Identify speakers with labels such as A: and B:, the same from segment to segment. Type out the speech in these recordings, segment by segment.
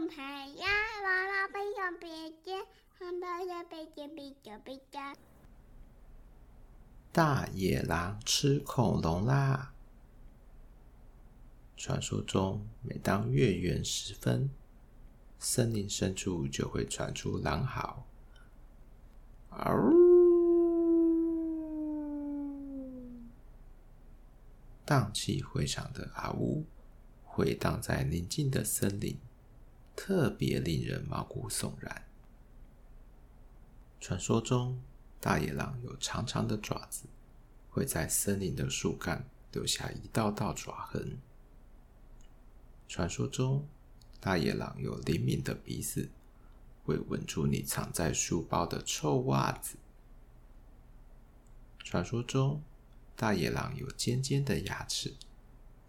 A: 盾牌呀，娃娃背上别肩，汉堡的背肩比较比较。
B: 大野狼吃恐龙啦！传说中，每当月圆时分，森林深处就会传出狼嚎。嗷！荡气回肠的啊呜，回荡在宁静的森林，特别令人毛骨悚然。传说中，大野狼有长长的爪子，会在森林的树干留下一道道爪痕。传说中，大野狼有灵敏的鼻子，会闻出你藏在书包的臭袜子。传说中，大野狼有尖尖的牙齿，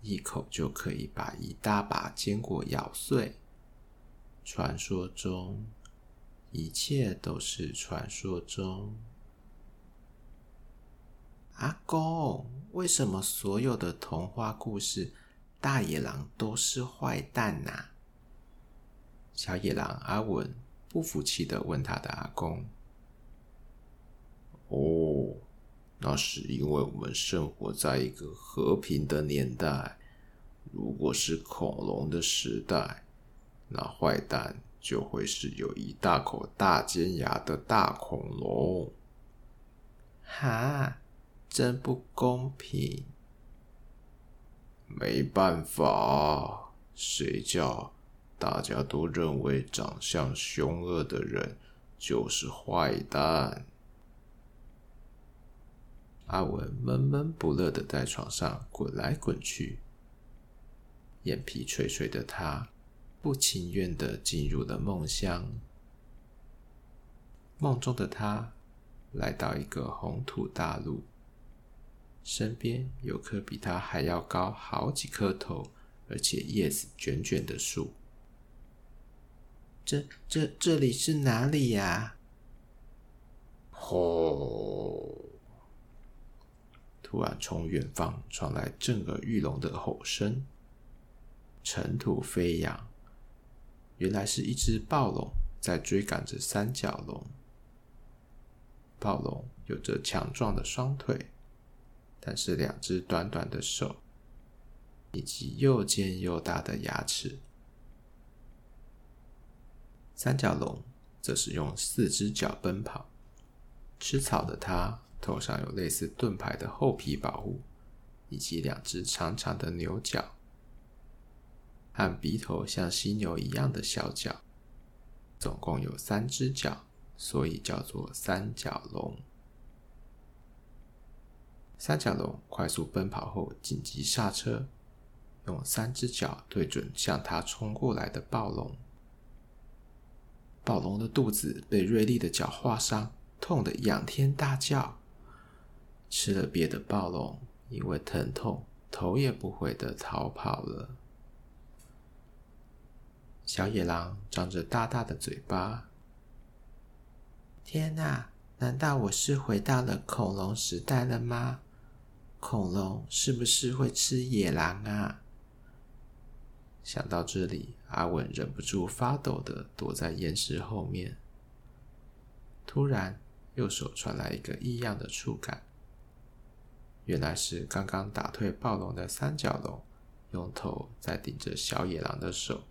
B: 一口就可以把一大把坚果咬碎。传说中，一切都是传说中。阿公，为什么所有的童话故事，大野狼都是坏蛋呐、小野狼阿文不服气的问他的阿公：“哦，那是因为我们生活在一个和平的年代。如果是恐龙的时代，那坏蛋就会是有一大口大尖牙的大恐龙。哈，真不公平！”没办法，谁叫大家都认为长相凶恶的人就是坏蛋？阿文闷闷不乐的在床上滚来滚去，眼皮垂垂的他不情愿的进入了梦乡。梦中的他来到一个红土大陆。身边有棵比他还要高好几颗头，而且叶子卷卷的树。这、这、这里是哪里呀？吼！突然从远方传来震耳欲聋的吼声，尘土飞扬。原来是一只暴龙在追赶着三角龙。暴龙有着强壮的双腿。但是两只短短的手，以及又尖又大的牙齿，三角龙则是用四只脚奔跑。吃草的它头上有类似盾牌的厚皮保护，以及两只长长的牛角，和鼻头像犀牛一样的小脚，总共有三只脚，所以叫做三角龙。三角龙快速奔跑后紧急刹车，用三只脚对准向它冲过来的暴龙。暴龙的肚子被锐利的角划伤，痛得仰天大叫。吃了瘪的暴龙因为疼痛，头也不回的逃跑了。小野狼张着大大的嘴巴，天哪！难道我是回到了恐龙时代了吗？恐龙是不是会吃野狼啊？想到这里，阿文忍不住发抖的躲在岩石后面。突然，右手传来一个异样的触感，原来是刚刚打退暴龙的三角龙，用头在顶着小野狼的手。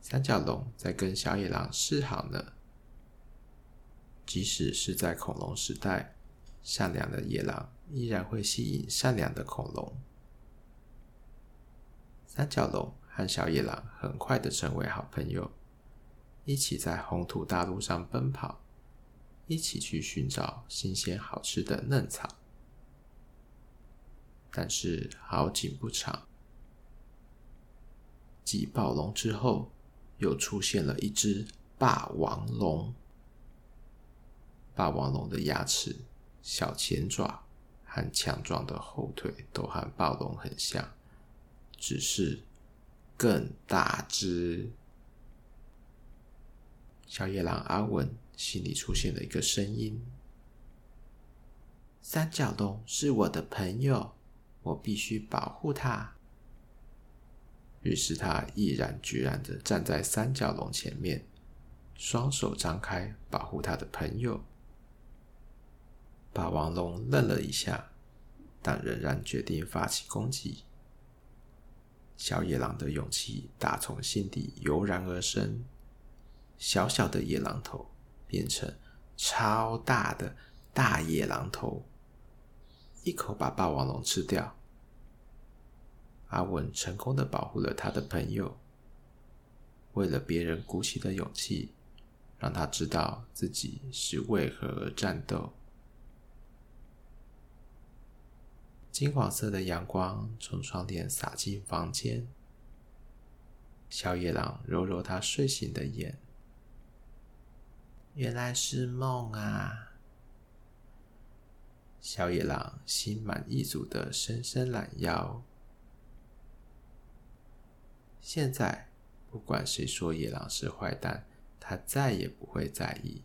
B: 三角龙在跟小野狼示好呢。即使是在恐龙时代，善良的野狼。依然会吸引善良的恐龙。三角龙和小野狼很快的成为好朋友，一起在红土大陆上奔跑，一起去寻找新鲜好吃的嫩草。但是好景不长，继暴龙之后，又出现了一只霸王龙。霸王龙的牙齿、小前爪。和强壮的后腿都和暴龙很像，只是更大只。小野狼阿文心里出现了一个声音：“三角龙是我的朋友，我必须保护它。”于是他毅然决然的站在三角龙前面，双手张开保护他的朋友。霸王龙愣了一下，但仍然决定发起攻击。小野狼的勇气打从心底油然而生，小小的野狼头变成超大的大野狼头，一口把霸王龙吃掉。阿文成功的保护了他的朋友，为了别人鼓起的勇气，让他知道自己是为何而战斗。金黄色的阳光从窗帘洒进房间，小野狼揉揉他睡醒的眼，原来是梦啊！小野狼心满意足的伸伸懒腰。现在，不管谁说野狼是坏蛋，他再也不会在意，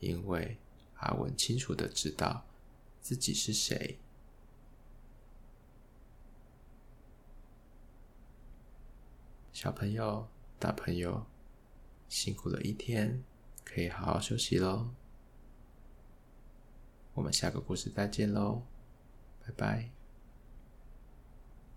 B: 因为阿文清楚的知道自己是谁。小朋友、大朋友，辛苦了一天，可以好好休息喽。我们下个故事再见喽，拜拜。